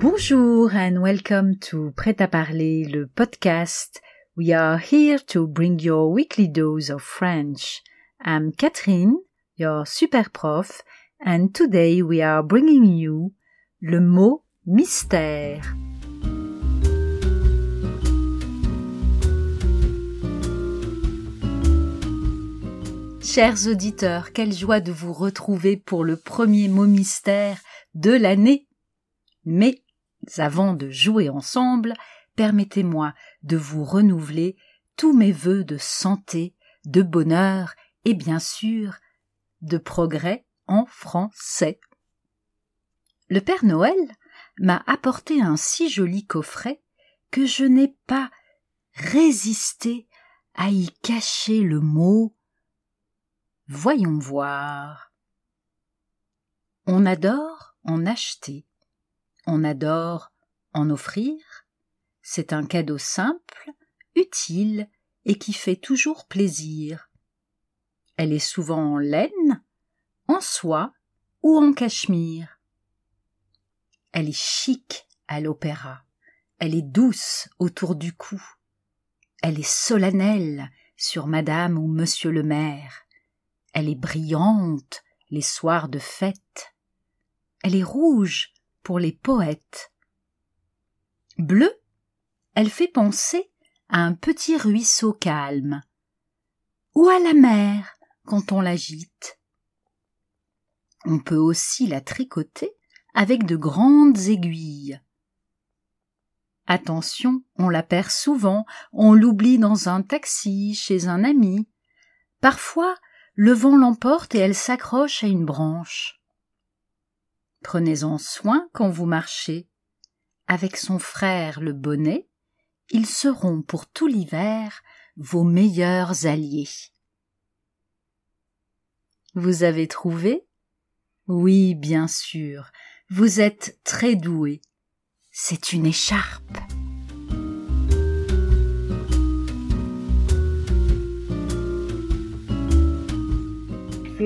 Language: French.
Bonjour and welcome to Prêt à parler, le podcast. We are here to bring your weekly dose of French. I'm Catherine, your super prof, and today we are bringing you le mot mystère. Chers auditeurs, quelle joie de vous retrouver pour le premier mot mystère de l'année. Mais avant de jouer ensemble, permettez-moi de vous renouveler tous mes vœux de santé, de bonheur et bien sûr de progrès en français. Le Père Noël m'a apporté un si joli coffret que je n'ai pas résisté à y cacher le mot. Voyons voir. On adore en acheter, adore en offrir, c'est un cadeau simple, utile et qui fait toujours plaisir. Elle est souvent en laine, en soie ou en cachemire. Elle est chic à l'opéra, elle est douce autour du cou, elle est solennelle sur madame ou monsieur le maire, elle est brillante les soirs de fête, elle est rouge les poètes. Bleu, elle fait penser à un petit ruisseau calme, ou à la mer quand on l'agite? On peut aussi la tricoter avec de grandes aiguilles. Attention, on la perd souvent, on l'oublie dans un taxi, chez un ami. Parfois, le vent l'emporte et elle s'accroche à une branche. Prenez-en soin quand vous marchez. Avec son frère le bonnet, ils seront pour tout l'hiver vos meilleurs alliés. Vous avez trouvé? Oui, bien sûr, vous êtes très doué. C'est une écharpe.